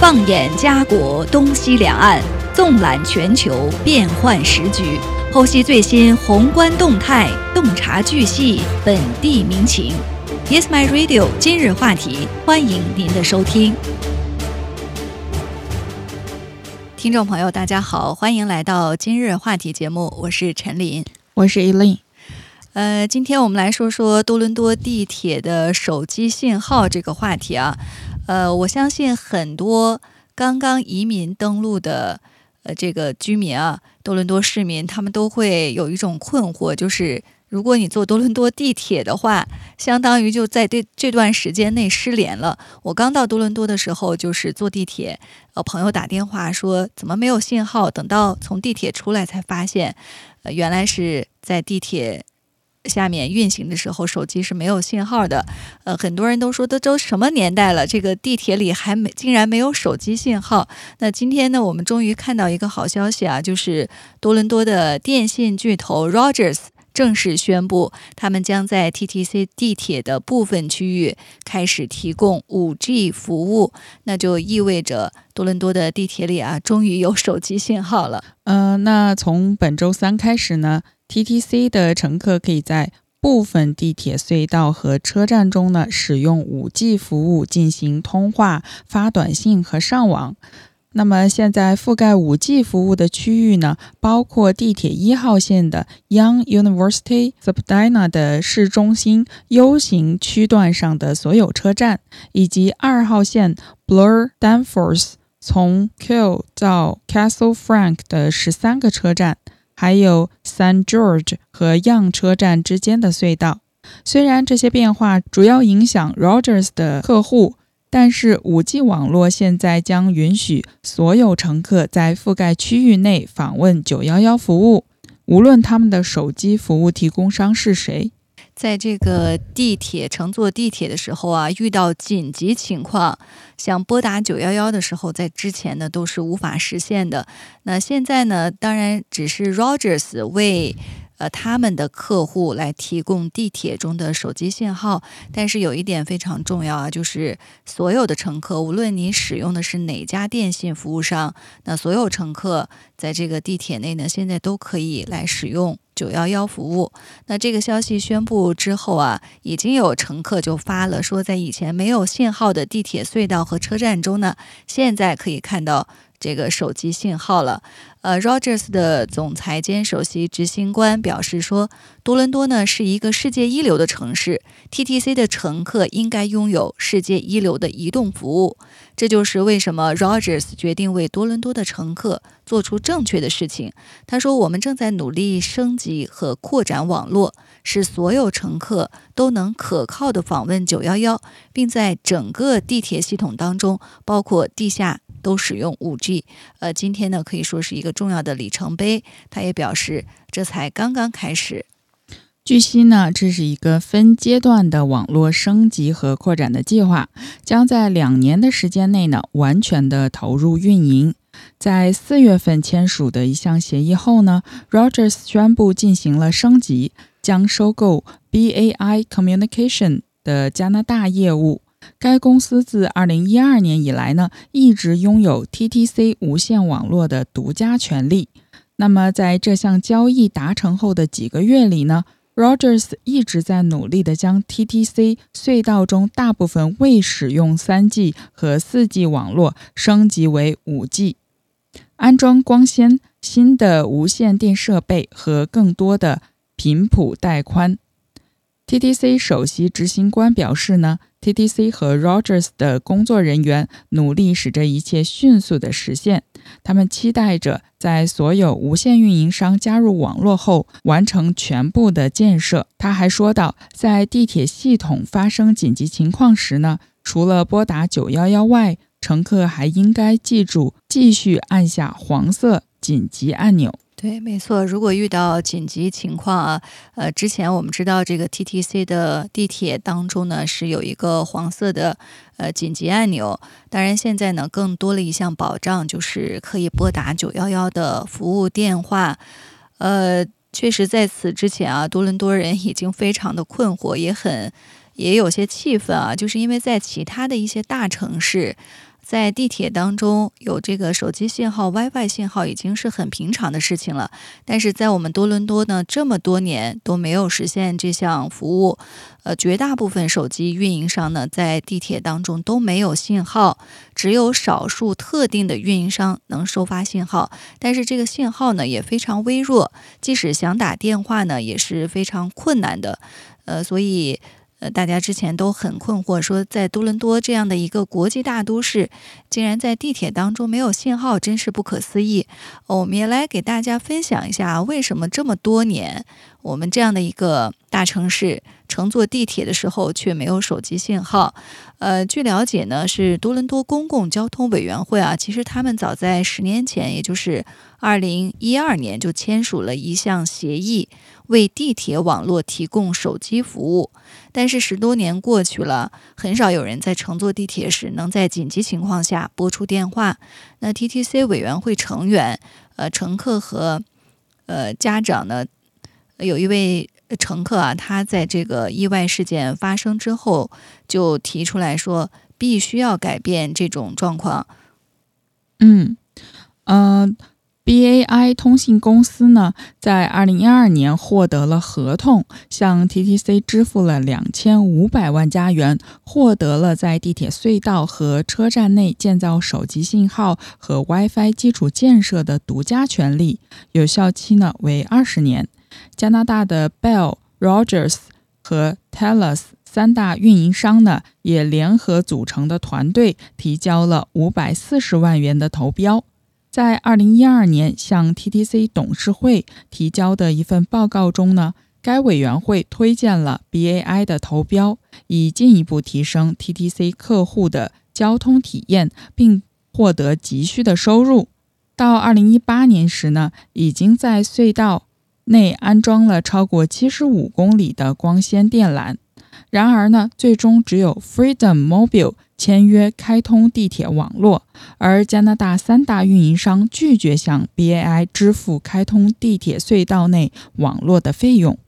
放眼家国东西两岸，纵览全球变幻时局，剖析最新宏观动态，洞察巨细本地民情。Yes, my radio。今日话题，欢迎您的收听。听众朋友，大家好，欢迎来到今日话题节目，我是陈琳，我是 Elaine。呃，今天我们来说说多伦多地铁的手机信号这个话题啊。呃，我相信很多刚刚移民登陆的呃这个居民啊，多伦多市民，他们都会有一种困惑，就是如果你坐多伦多地铁的话，相当于就在这这段时间内失联了。我刚到多伦多的时候，就是坐地铁，呃，朋友打电话说怎么没有信号，等到从地铁出来才发现，呃，原来是在地铁。下面运行的时候，手机是没有信号的。呃，很多人都说，这都什么年代了，这个地铁里还没竟然没有手机信号。那今天呢，我们终于看到一个好消息啊，就是多伦多的电信巨头 Rogers 正式宣布，他们将在 TTC 地铁的部分区域开始提供 5G 服务。那就意味着多伦多的地铁里啊，终于有手机信号了。呃，那从本周三开始呢？TTC 的乘客可以在部分地铁隧道和车站中呢，使用 5G 服务进行通话、发短信和上网。那么，现在覆盖 5G 服务的区域呢，包括地铁一号线的 Young University Subdina 的市中心 U 型区段上的所有车站，以及二号线 Blur Danforth 从 Keele 到 Castle Frank 的十三个车站。还有 San George 和 Young 车站之间的隧道。虽然这些变化主要影响 Rogers 的客户，但是 5G 网络现在将允许所有乘客在覆盖区域内访问911服务，无论他们的手机服务提供商是谁。在这个地铁乘坐地铁的时候啊，遇到紧急情况，想拨打九幺幺的时候，在之前呢都是无法实现的。那现在呢，当然只是 Rogers 为。呃，他们的客户来提供地铁中的手机信号，但是有一点非常重要啊，就是所有的乘客，无论你使用的是哪家电信服务商，那所有乘客在这个地铁内呢，现在都可以来使用九幺幺服务。那这个消息宣布之后啊，已经有乘客就发了说，在以前没有信号的地铁隧道和车站中呢，现在可以看到。这个手机信号了，呃，Rogers 的总裁兼首席执行官表示说，多伦多呢是一个世界一流的城市，TTC 的乘客应该拥有世界一流的移动服务，这就是为什么 Rogers 决定为多伦多的乘客做出正确的事情。他说，我们正在努力升级和扩展网络，使所有乘客都能可靠的访问911，并在整个地铁系统当中，包括地下。都使用 5G，呃，今天呢可以说是一个重要的里程碑。他也表示，这才刚刚开始。据悉呢，这是一个分阶段的网络升级和扩展的计划，将在两年的时间内呢完全的投入运营。在四月份签署的一项协议后呢，Rogers 宣布进行了升级，将收购 BAI Communication 的加拿大业务。该公司自2012年以来呢，一直拥有 TTC 无线网络的独家权利。那么，在这项交易达成后的几个月里呢，Rogers 一直在努力地将 TTC 隧道中大部分未使用 3G 和 4G 网络升级为 5G，安装光纤、新的无线电设备和更多的频谱带宽。TTC 首席执行官表示呢，TTC 和 Rogers 的工作人员努力使这一切迅速的实现。他们期待着在所有无线运营商加入网络后完成全部的建设。他还说道，在地铁系统发生紧急情况时呢，除了拨打911外，乘客还应该记住继续按下黄色紧急按钮。对，没错。如果遇到紧急情况啊，呃，之前我们知道这个 TTC 的地铁当中呢是有一个黄色的呃紧急按钮。当然，现在呢更多了一项保障，就是可以拨打九幺幺的服务电话。呃，确实在此之前啊，多伦多人已经非常的困惑，也很也有些气愤啊，就是因为在其他的一些大城市。在地铁当中有这个手机信号、WiFi 信号已经是很平常的事情了。但是在我们多伦多呢，这么多年都没有实现这项服务。呃，绝大部分手机运营商呢，在地铁当中都没有信号，只有少数特定的运营商能收发信号。但是这个信号呢也非常微弱，即使想打电话呢也是非常困难的。呃，所以。呃，大家之前都很困惑，说在多伦多这样的一个国际大都市，竟然在地铁当中没有信号，真是不可思议。我们也来给大家分享一下，为什么这么多年，我们这样的一个大城市乘坐地铁的时候却没有手机信号。呃，据了解呢，是多伦多公共交通委员会啊，其实他们早在十年前，也就是二零一二年就签署了一项协议，为地铁网络提供手机服务。但是十多年过去了，很少有人在乘坐地铁时能在紧急情况下拨出电话。那 TTC 委员会成员，呃，乘客和呃家长呢，有一位乘客啊，他在这个意外事件发生之后，就提出来说，必须要改变这种状况。嗯，嗯。B A I 通信公司呢，在二零一二年获得了合同，向 T T C 支付了两千五百万加元，获得了在地铁隧道和车站内建造手机信号和 WiFi 基础建设的独家权利，有效期呢为二十年。加拿大的 Bell、Rogers 和 Telus 三大运营商呢，也联合组成的团队提交了五百四十万元的投标。在二零一二年向 TTC 董事会提交的一份报告中呢，该委员会推荐了 BAI 的投标，以进一步提升 TTC 客户的交通体验，并获得急需的收入。到二零一八年时呢，已经在隧道内安装了超过七十五公里的光纤电缆。然而呢，最终只有 Freedom Mobile。签约开通地铁网络，而加拿大三大运营商拒绝向 BAI 支付开通地铁隧道内网络的费用。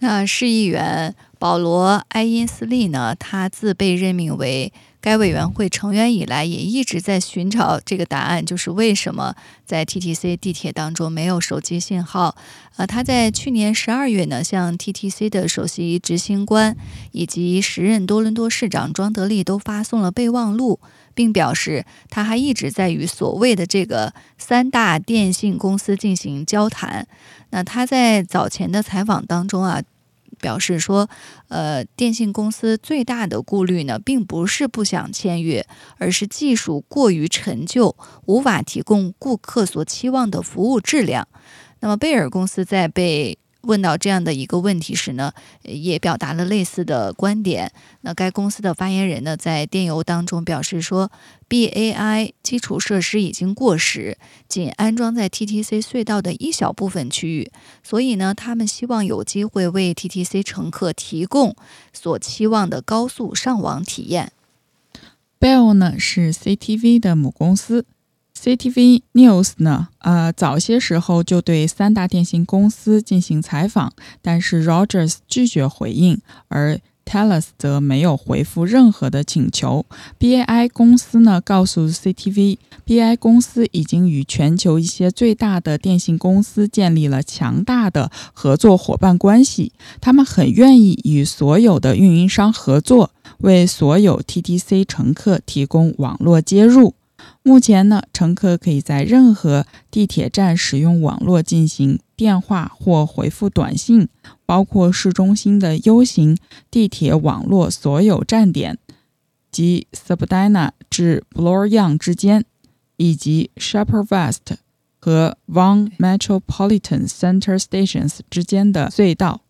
那市议员保罗·埃因斯利呢？他自被任命为。该委员会成员以来也一直在寻找这个答案，就是为什么在 TTC 地铁当中没有手机信号。呃，他在去年十二月呢，向 TTC 的首席执行官以及时任多伦多市长庄德利都发送了备忘录，并表示他还一直在与所谓的这个三大电信公司进行交谈。那他在早前的采访当中啊。表示说，呃，电信公司最大的顾虑呢，并不是不想签约，而是技术过于陈旧，无法提供顾客所期望的服务质量。那么，贝尔公司在被。问到这样的一个问题时呢，也表达了类似的观点。那该公司的发言人呢，在电邮当中表示说，BAI 基础设施已经过时，仅安装在 TTC 隧道的一小部分区域，所以呢，他们希望有机会为 TTC 乘客提供所期望的高速上网体验。Bell 呢是 CTV 的母公司。CTV News 呢？呃，早些时候就对三大电信公司进行采访，但是 Rogers 拒绝回应，而 Telus 则没有回复任何的请求。BAI 公司呢告诉 CTV，BAI 公司已经与全球一些最大的电信公司建立了强大的合作伙伴关系，他们很愿意与所有的运营商合作，为所有 TTC 乘客提供网络接入。目前呢，乘客可以在任何地铁站使用网络进行电话或回复短信，包括市中心的 U 型地铁网络所有站点及 Subdana 至 Bloor Yonge 之间，以及 Sheppard West 和 Vaughan Metropolitan Center Stations 之间的隧道。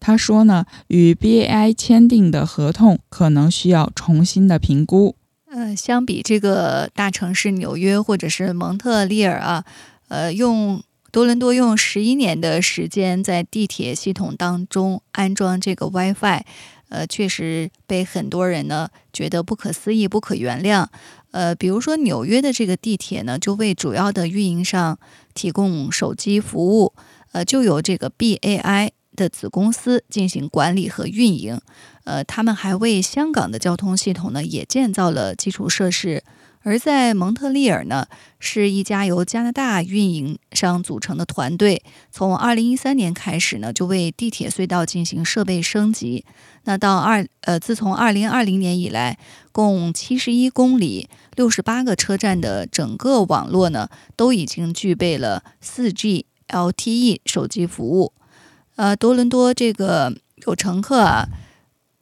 他说呢，与 BAI 签订的合同可能需要重新的评估。呃，相比这个大城市纽约或者是蒙特利尔啊，呃，用多伦多用十一年的时间在地铁系统当中安装这个 WiFi，呃，确实被很多人呢觉得不可思议、不可原谅。呃，比如说纽约的这个地铁呢，就为主要的运营商提供手机服务，呃，就由这个 BAI。的子公司进行管理和运营。呃，他们还为香港的交通系统呢也建造了基础设施。而在蒙特利尔呢，是一家由加拿大运营商组成的团队，从2013年开始呢，就为地铁隧道进行设备升级。那到二呃，自从2020年以来，共71公里、68个车站的整个网络呢，都已经具备了 4G LTE 手机服务。呃，多伦多这个有乘客，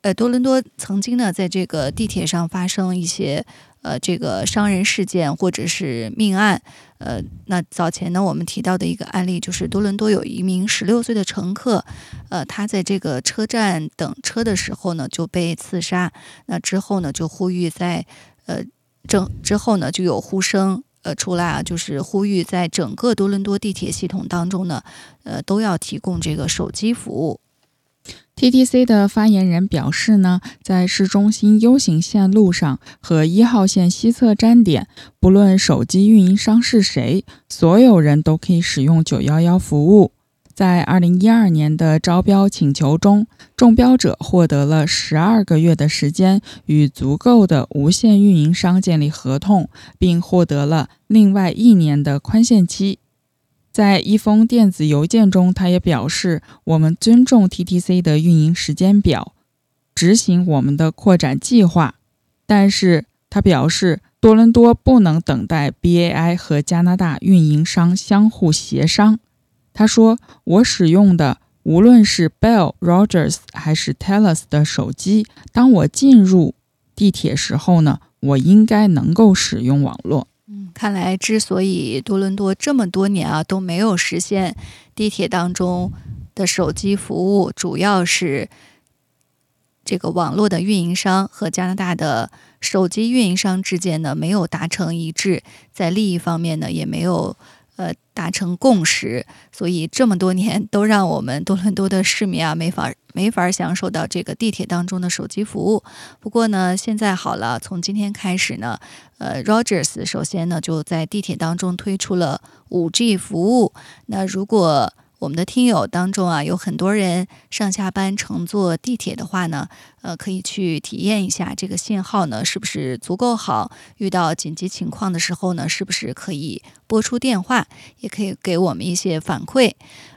呃，多伦多曾经呢，在这个地铁上发生一些。呃，这个伤人事件或者是命案，呃，那早前呢，我们提到的一个案例就是多伦多有一名十六岁的乘客，呃，他在这个车站等车的时候呢就被刺杀，那之后呢就呼吁在，呃，正之后呢就有呼声呃出来啊，就是呼吁在整个多伦多地铁系统当中呢，呃，都要提供这个手机服务。TTC 的发言人表示呢，在市中心 U 型线路上和一号线西侧站点，不论手机运营商是谁，所有人都可以使用九幺幺服务。在2012年的招标请求中，中标者获得了12个月的时间与足够的无线运营商建立合同，并获得了另外一年的宽限期。在一封电子邮件中，他也表示：“我们尊重 TTC 的运营时间表，执行我们的扩展计划。”但是，他表示多伦多不能等待 BAI 和加拿大运营商相互协商。他说：“我使用的无论是 Bell、Rogers 还是 Telus 的手机，当我进入地铁时候呢，我应该能够使用网络。”嗯，看来之所以多伦多这么多年啊都没有实现地铁当中的手机服务，主要是这个网络的运营商和加拿大的手机运营商之间呢没有达成一致，在利益方面呢也没有。呃，达成共识，所以这么多年都让我们多伦多的市民啊没法没法享受到这个地铁当中的手机服务。不过呢，现在好了，从今天开始呢，呃，Rogers 首先呢就在地铁当中推出了五 G 服务。那如果我们的听友当中啊，有很多人上下班乘坐地铁的话呢，呃，可以去体验一下这个信号呢是不是足够好。遇到紧急情况的时候呢，是不是可以拨出电话，也可以给我们一些反馈。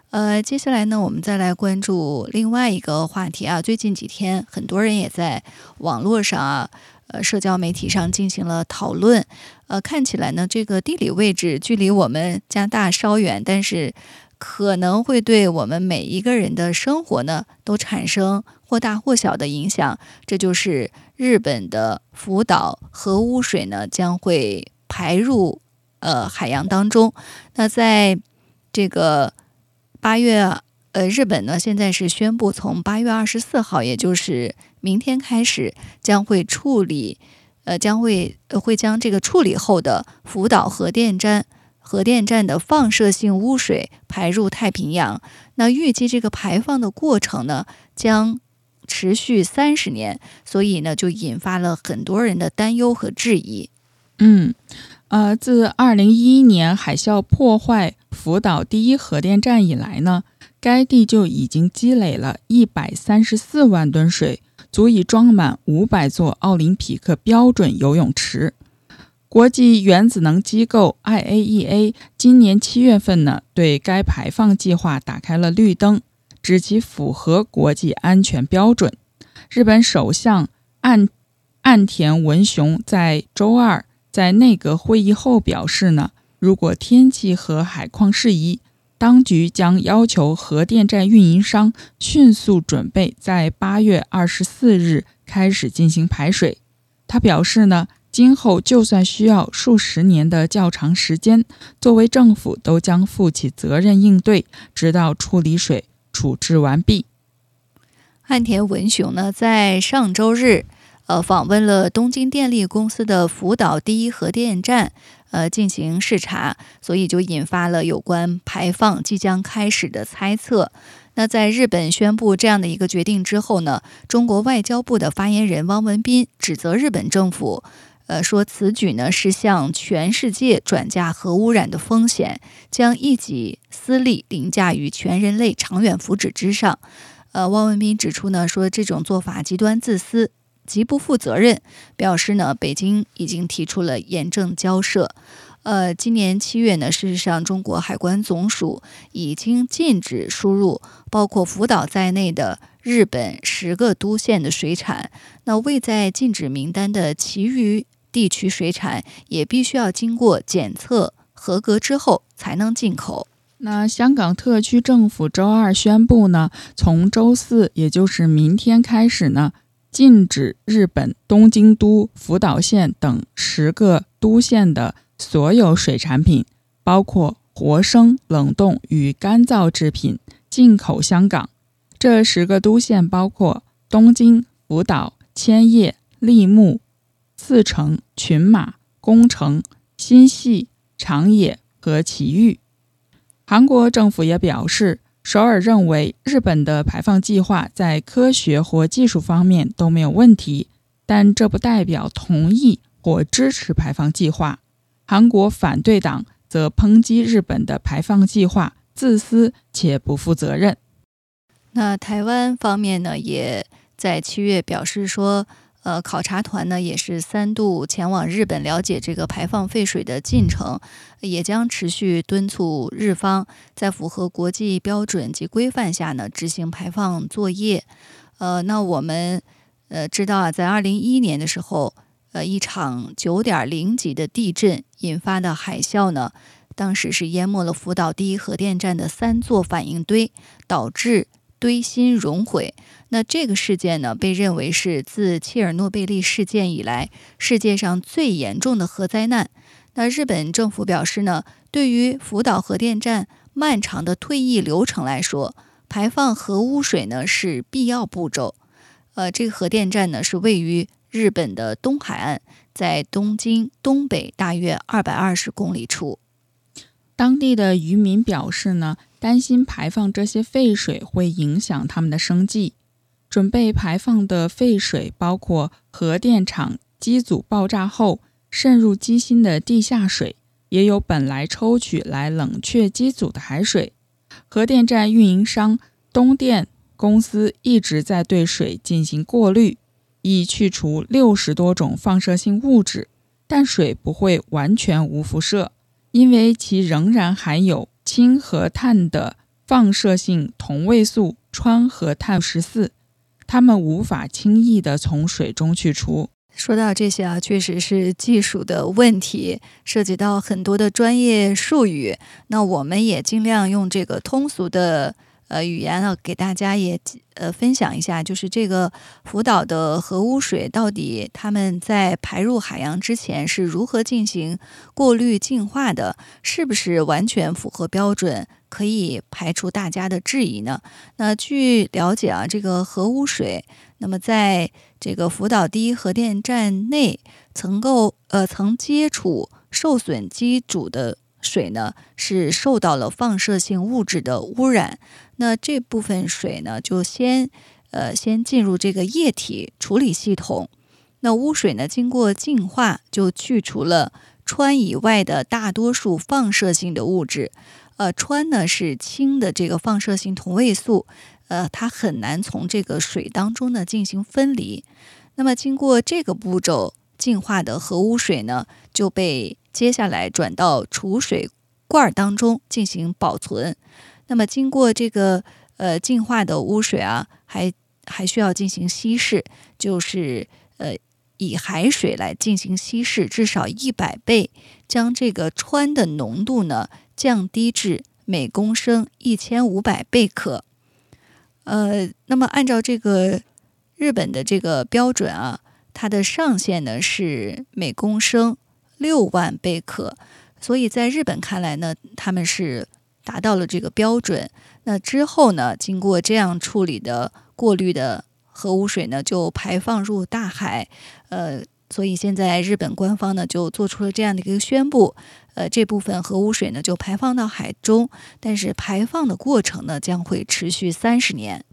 呃，接下来呢，我们再来关注另外一个话题啊。最近几天，很多人也在网络上啊，呃，社交媒体上进行了讨论。呃，看起来呢，这个地理位置距离我们加大稍远，但是。可能会对我们每一个人的生活呢，都产生或大或小的影响。这就是日本的福岛核污水呢，将会排入呃海洋当中。那在这个八月，呃，日本呢现在是宣布，从八月二十四号，也就是明天开始，将会处理，呃，将会会将这个处理后的福岛核电站。核电站的放射性污水排入太平洋，那预计这个排放的过程呢将持续三十年，所以呢就引发了很多人的担忧和质疑。嗯，呃，自二零一一年海啸破坏福岛第一核电站以来呢，该地就已经积累了一百三十四万吨水，足以装满五百座奥林匹克标准游泳池。国际原子能机构 IAEA 今年七月份呢，对该排放计划打开了绿灯，指其符合国际安全标准。日本首相岸岸田文雄在周二在内阁会议后表示呢，如果天气和海况适宜，当局将要求核电站运营商迅速准备在八月二十四日开始进行排水。他表示呢。今后就算需要数十年的较长时间，作为政府都将负起责任应对，直到处理水处置完毕。岸田文雄呢，在上周日，呃，访问了东京电力公司的福岛第一核电站，呃，进行视察，所以就引发了有关排放即将开始的猜测。那在日本宣布这样的一个决定之后呢，中国外交部的发言人汪文斌指责日本政府。呃，说此举呢是向全世界转嫁核污染的风险，将一己私利凌驾于全人类长远福祉之上。呃，汪文斌指出呢，说这种做法极端自私，极不负责任，表示呢，北京已经提出了严正交涉。呃，今年七月呢，事实上，中国海关总署已经禁止输入包括福岛在内的日本十个都县的水产。那未在禁止名单的其余。地区水产也必须要经过检测合格之后才能进口。那香港特区政府周二宣布呢，从周四，也就是明天开始呢，禁止日本东京都、福岛县等十个都县的所有水产品，包括活生、冷冻与干燥制品进口香港。这十个都县包括东京、福岛、千叶、立木。四城、群马、宫城、新系、长野和埼玉。韩国政府也表示，首尔认为日本的排放计划在科学或技术方面都没有问题，但这不代表同意或支持排放计划。韩国反对党则抨击日本的排放计划自私且不负责任。那台湾方面呢，也在七月表示说。呃，考察团呢也是三度前往日本了解这个排放废水的进程，也将持续敦促日方在符合国际标准及规范下呢执行排放作业。呃，那我们呃知道啊，在二零一一年的时候，呃一场九点零级的地震引发的海啸呢，当时是淹没了福岛第一核电站的三座反应堆，导致。堆芯熔毁，那这个事件呢，被认为是自切尔诺贝利事件以来世界上最严重的核灾难。那日本政府表示呢，对于福岛核电站漫长的退役流程来说，排放核污水呢是必要步骤。呃，这个核电站呢是位于日本的东海岸，在东京东北大约二百二十公里处。当地的渔民表示呢。担心排放这些废水会影响他们的生计。准备排放的废水包括核电厂机组爆炸后渗入机芯的地下水，也有本来抽取来冷却机组的海水。核电站运营商东电公司一直在对水进行过滤，以去除六十多种放射性物质，但水不会完全无辐射，因为其仍然含有。氢和碳的放射性同位素氚和碳十四，它们无法轻易的从水中去除。说到这些啊，确实是技术的问题，涉及到很多的专业术语。那我们也尽量用这个通俗的。呃，语言呢，给大家也呃分享一下，就是这个福岛的核污水到底他们在排入海洋之前是如何进行过滤净化的，是不是完全符合标准，可以排除大家的质疑呢？那据了解啊，这个核污水，那么在这个福岛第一核电站内曾够呃曾接触受损机组的。水呢是受到了放射性物质的污染，那这部分水呢就先呃先进入这个液体处理系统，那污水呢经过净化就去除了氚以外的大多数放射性的物质，呃氚呢是氢的这个放射性同位素，呃它很难从这个水当中呢进行分离，那么经过这个步骤净化的核污水呢就被。接下来转到储水罐当中进行保存。那么经过这个呃净化的污水啊，还还需要进行稀释，就是呃以海水来进行稀释，至少一百倍，将这个氚的浓度呢降低至每公升一千五百贝克。呃，那么按照这个日本的这个标准啊，它的上限呢是每公升。六万贝克，所以在日本看来呢，他们是达到了这个标准。那之后呢，经过这样处理的过滤的核污水呢，就排放入大海。呃，所以现在日本官方呢就做出了这样的一个宣布，呃，这部分核污水呢就排放到海中，但是排放的过程呢将会持续三十年。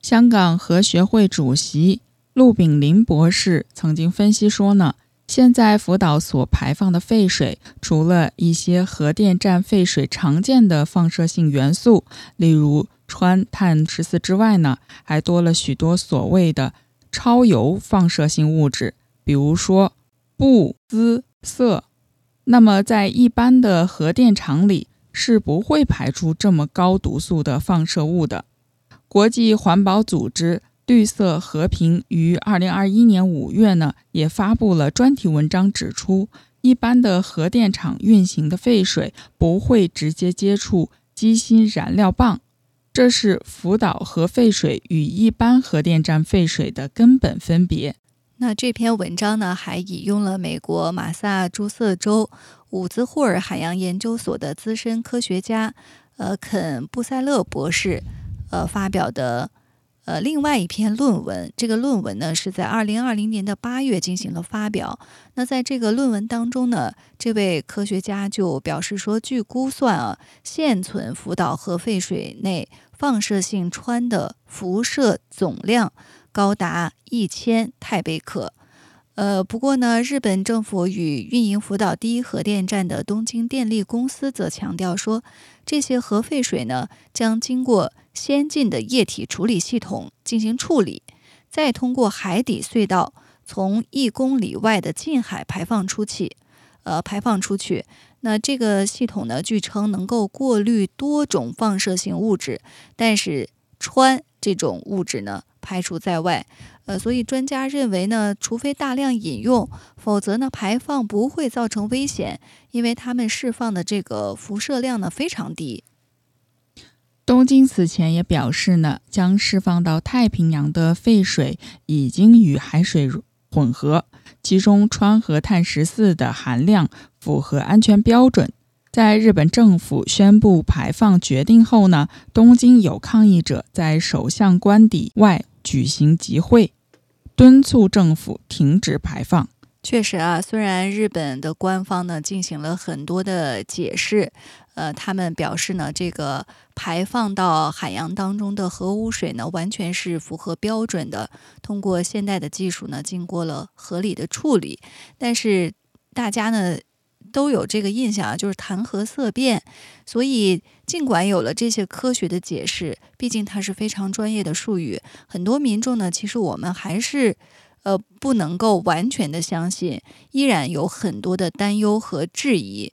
香港核学会主席陆炳林博士曾经分析说呢。现在福岛所排放的废水，除了一些核电站废水常见的放射性元素，例如氚、碳十四之外呢，还多了许多所谓的超铀放射性物质，比如说钚、锱、铯。那么在一般的核电厂里是不会排出这么高毒素的放射物的。国际环保组织。绿色和平于二零二一年五月呢，也发布了专题文章，指出一般的核电厂运行的废水不会直接接触机芯燃料棒，这是福岛核废水与一般核电站废水的根本分别。那这篇文章呢，还引用了美国马萨诸塞州伍兹霍尔海洋研究所的资深科学家，呃，肯布塞勒博士，呃，发表的。呃，另外一篇论文，这个论文呢是在二零二零年的八月进行了发表。那在这个论文当中呢，这位科学家就表示说，据估算啊，现存福岛核废水内放射性氚的辐射总量高达一千太贝克。呃，不过呢，日本政府与运营福岛第一核电站的东京电力公司则强调说，这些核废水呢将经过。先进的液体处理系统进行处理，再通过海底隧道从一公里外的近海排放出去。呃，排放出去。那这个系统呢，据称能够过滤多种放射性物质，但是氚这种物质呢排除在外。呃，所以专家认为呢，除非大量饮用，否则呢排放不会造成危险，因为它们释放的这个辐射量呢非常低。东京此前也表示呢，将释放到太平洋的废水已经与海水混合，其中川和碳十四的含量符合安全标准。在日本政府宣布排放决定后呢，东京有抗议者在首相官邸外举行集会，敦促政府停止排放。确实啊，虽然日本的官方呢进行了很多的解释，呃，他们表示呢，这个排放到海洋当中的核污水呢，完全是符合标准的，通过现代的技术呢，经过了合理的处理。但是大家呢都有这个印象啊，就是谈核色变。所以尽管有了这些科学的解释，毕竟它是非常专业的术语，很多民众呢，其实我们还是。呃，不能够完全的相信，依然有很多的担忧和质疑。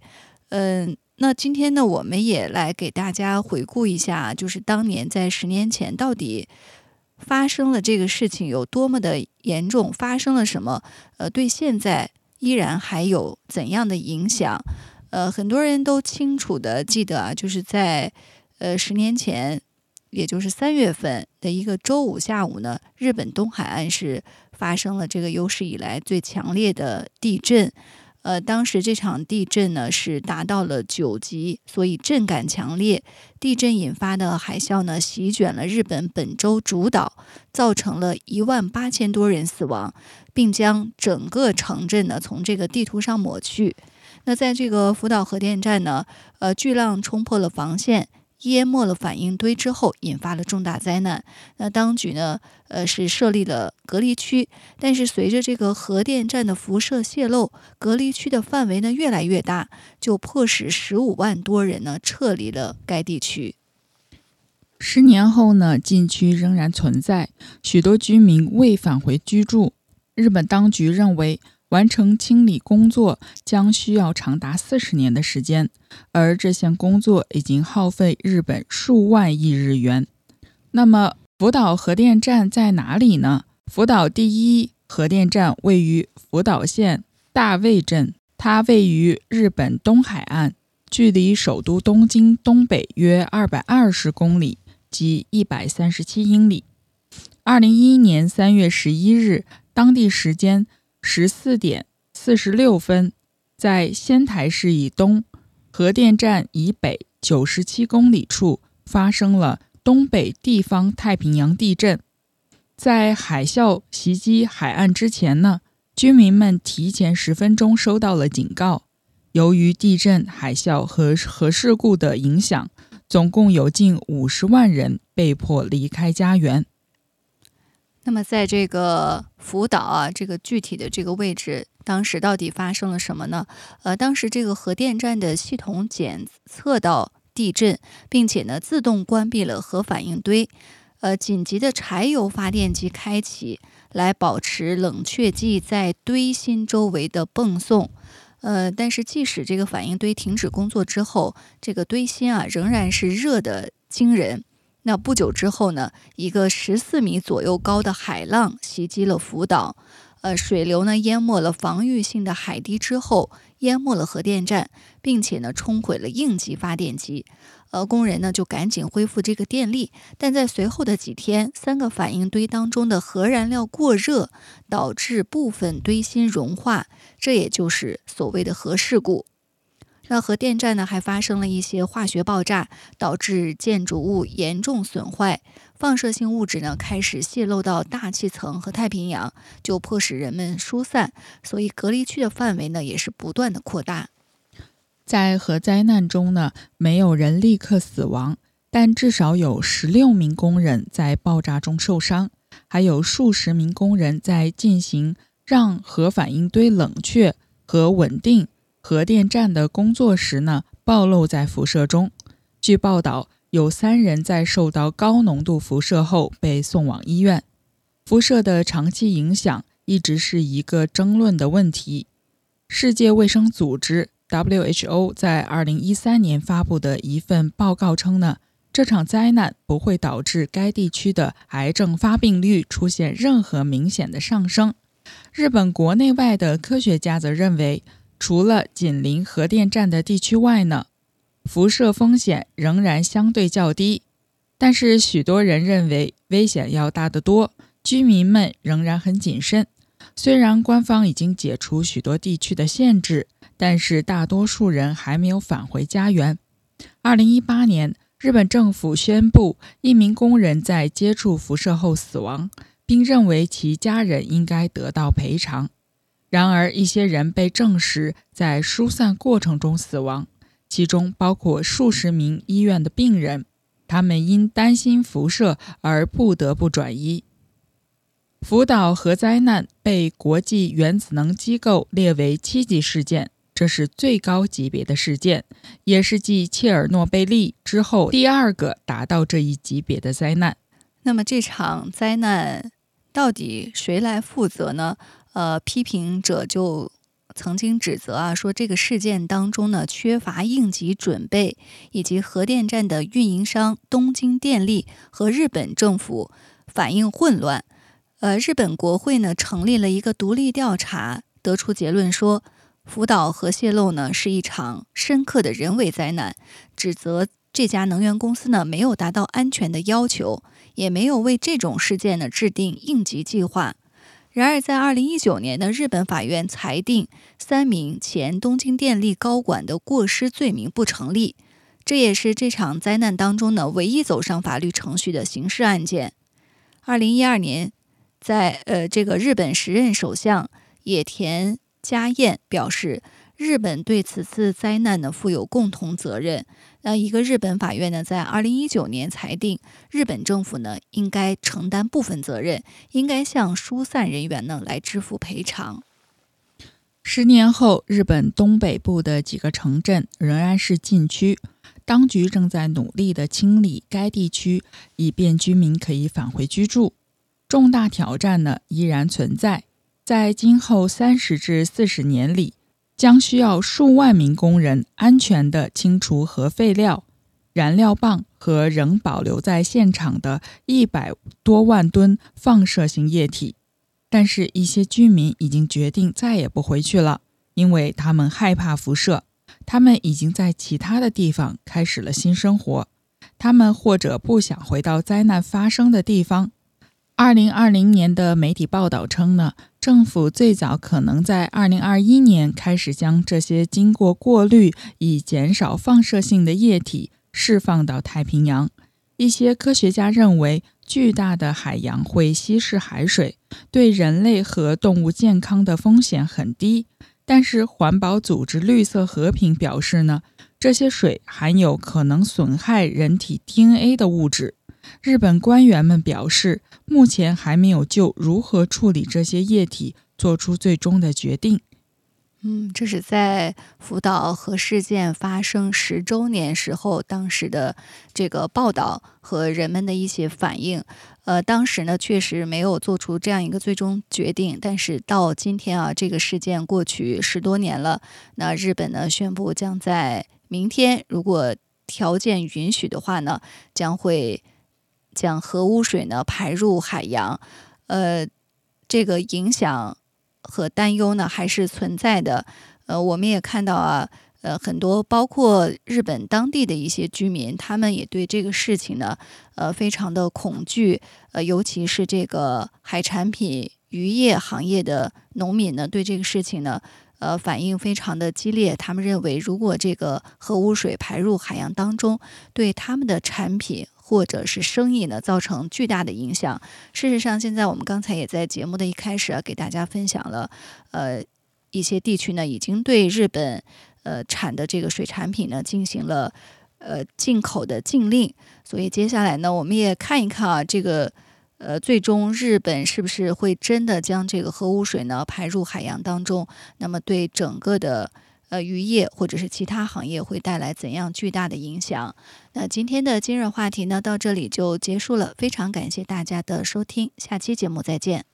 嗯，那今天呢，我们也来给大家回顾一下，就是当年在十年前到底发生了这个事情有多么的严重，发生了什么？呃，对现在依然还有怎样的影响？呃，很多人都清楚的记得啊，就是在呃十年前，也就是三月份的一个周五下午呢，日本东海岸是。发生了这个有史以来最强烈的地震，呃，当时这场地震呢是达到了九级，所以震感强烈。地震引发的海啸呢席卷了日本本州主岛，造成了一万八千多人死亡，并将整个城镇呢从这个地图上抹去。那在这个福岛核电站呢，呃，巨浪冲破了防线。淹没了反应堆之后，引发了重大灾难。那当局呢？呃，是设立了隔离区，但是随着这个核电站的辐射泄漏，隔离区的范围呢越来越大，就迫使十五万多人呢撤离了该地区。十年后呢，禁区仍然存在，许多居民未返回居住。日本当局认为。完成清理工作将需要长达四十年的时间，而这项工作已经耗费日本数万亿日元。那么，福岛核电站在哪里呢？福岛第一核电站位于福岛县大卫镇，它位于日本东海岸，距离首都东京东北约二百二十公里，即一百三十七英里。二零一一年三月十一日，当地时间。十四点四十六分，在仙台市以东核电站以北九十七公里处发生了东北地方太平洋地震。在海啸袭击海岸之前呢，居民们提前十分钟收到了警告。由于地震、海啸和核事故的影响，总共有近五十万人被迫离开家园。那么，在这个福岛啊，这个具体的这个位置当时到底发生了什么呢？呃，当时这个核电站的系统检测到地震，并且呢自动关闭了核反应堆，呃，紧急的柴油发电机开启，来保持冷却剂在堆芯周围的泵送。呃，但是即使这个反应堆停止工作之后，这个堆芯啊仍然是热的惊人。那不久之后呢，一个十四米左右高的海浪袭击了福岛。呃，水流呢淹没了防御性的海堤之后，淹没了核电站，并且呢冲毁了应急发电机。呃，工人呢就赶紧恢复这个电力，但在随后的几天，三个反应堆当中的核燃料过热，导致部分堆芯融化，这也就是所谓的核事故。那核电站呢还发生了一些化学爆炸，导致建筑物严重损坏。放射性物质呢开始泄漏到大气层和太平洋，就迫使人们疏散，所以隔离区的范围呢也是不断的扩大。在核灾难中呢，没有人立刻死亡，但至少有十六名工人在爆炸中受伤，还有数十名工人在进行让核反应堆冷却和稳定核电站的工作时呢，暴露在辐射中。据报道。有三人在受到高浓度辐射后被送往医院。辐射的长期影响一直是一个争论的问题。世界卫生组织 （WHO） 在2013年发布的一份报告称呢，这场灾难不会导致该地区的癌症发病率出现任何明显的上升。日本国内外的科学家则认为，除了紧邻核电站的地区外呢。辐射风险仍然相对较低，但是许多人认为危险要大得多。居民们仍然很谨慎。虽然官方已经解除许多地区的限制，但是大多数人还没有返回家园。二零一八年，日本政府宣布一名工人在接触辐射后死亡，并认为其家人应该得到赔偿。然而，一些人被证实在疏散过程中死亡。其中包括数十名医院的病人，他们因担心辐射而不得不转移。福岛核灾难被国际原子能机构列为七级事件，这是最高级别的事件，也是继切尔诺贝利之后第二个达到这一级别的灾难。那么这场灾难到底谁来负责呢？呃，批评者就。曾经指责啊，说这个事件当中呢缺乏应急准备，以及核电站的运营商东京电力和日本政府反应混乱。呃，日本国会呢成立了一个独立调查，得出结论说，福岛核泄漏呢是一场深刻的人为灾难，指责这家能源公司呢没有达到安全的要求，也没有为这种事件呢制定应急计划。然而，在二零一九年的日本法院裁定三名前东京电力高管的过失罪名不成立，这也是这场灾难当中呢唯一走上法律程序的刑事案件。二零一二年，在呃这个日本时任首相野田佳彦表示。日本对此次灾难呢负有共同责任。那一个日本法院呢，在二零一九年裁定，日本政府呢应该承担部分责任，应该向疏散人员呢来支付赔偿。十年后，日本东北部的几个城镇仍然是禁区，当局正在努力的清理该地区，以便居民可以返回居住。重大挑战呢依然存在，在今后三十至四十年里。将需要数万名工人安全地清除核废料、燃料棒和仍保留在现场的一百多万吨放射性液体。但是，一些居民已经决定再也不回去了，因为他们害怕辐射。他们已经在其他的地方开始了新生活。他们或者不想回到灾难发生的地方。二零二零年的媒体报道称呢。政府最早可能在二零二一年开始将这些经过过滤以减少放射性的液体释放到太平洋。一些科学家认为，巨大的海洋会稀释海水，对人类和动物健康的风险很低。但是，环保组织绿色和平表示呢，这些水含有可能损害人体 DNA 的物质。日本官员们表示，目前还没有就如何处理这些液体做出最终的决定，嗯，这是在福岛核事件发生十周年时候，当时的这个报道和人们的一些反应。呃，当时呢确实没有做出这样一个最终决定，但是到今天啊，这个事件过去十多年了，那日本呢宣布将在明天，如果条件允许的话呢，将会将核污水呢排入海洋。呃，这个影响。和担忧呢还是存在的，呃，我们也看到啊，呃，很多包括日本当地的一些居民，他们也对这个事情呢，呃，非常的恐惧，呃，尤其是这个海产品渔业行业的农民呢，对这个事情呢，呃，反应非常的激烈。他们认为，如果这个核污水排入海洋当中，对他们的产品。或者是生意呢，造成巨大的影响。事实上，现在我们刚才也在节目的一开始啊，给大家分享了，呃，一些地区呢，已经对日本呃产的这个水产品呢，进行了呃进口的禁令。所以接下来呢，我们也看一看啊，这个呃，最终日本是不是会真的将这个核污水呢排入海洋当中？那么对整个的。呃，渔业或者是其他行业会带来怎样巨大的影响？那今天的今日话题呢，到这里就结束了。非常感谢大家的收听，下期节目再见。